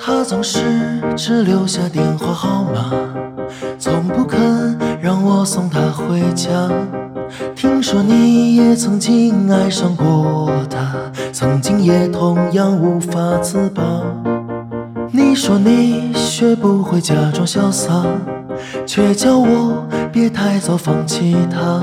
他总是只留下电话号码，从不肯让我送她回家。听说你也曾经爱上过他，曾经也同样无法自拔。你说你学不会假装潇洒，却叫我别太早放弃他。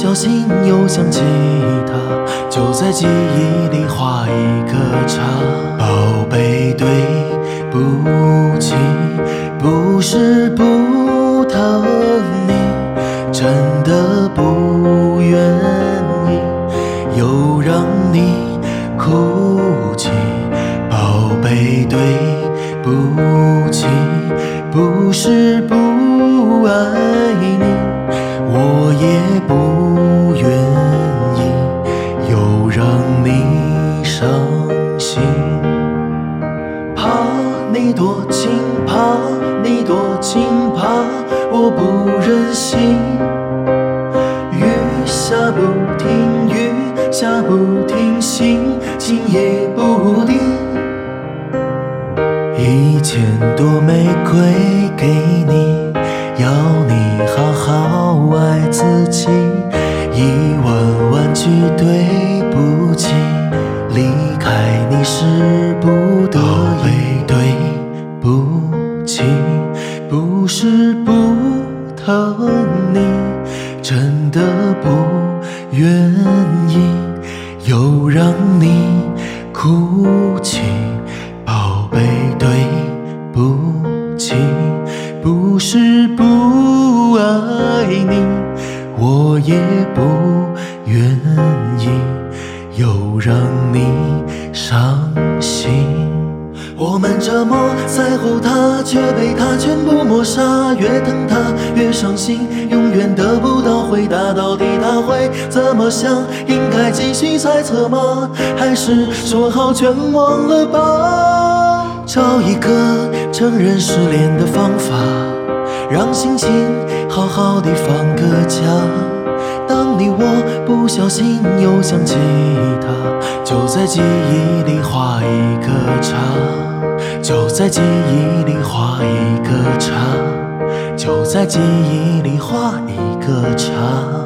小心又想起他，就在记忆里画一个叉。宝贝，对不起，不是不疼你，真的不愿意又让你哭泣。宝贝，对不起，不是不爱你多情，怕你多情，怕我不忍心。雨下不停，雨下不停，心情也不定。一千朵玫瑰给你，要你好好爱自己。一万万句对是不疼你，真的不愿意又让你哭泣。宝贝，对不起，不是不爱你，我也不愿意又让你伤心。我们这么在乎他，却被他全部抹杀。越疼他越伤心，永远得不到回答。到底他会怎么想？应该继续猜测吗？还是说好全忘了吧？找一个承认失恋的方法，让心情好好的放个假。当你我不小心又想起他，就在记忆里画一个叉，就在记忆里画一个叉，就在记忆里画一个叉。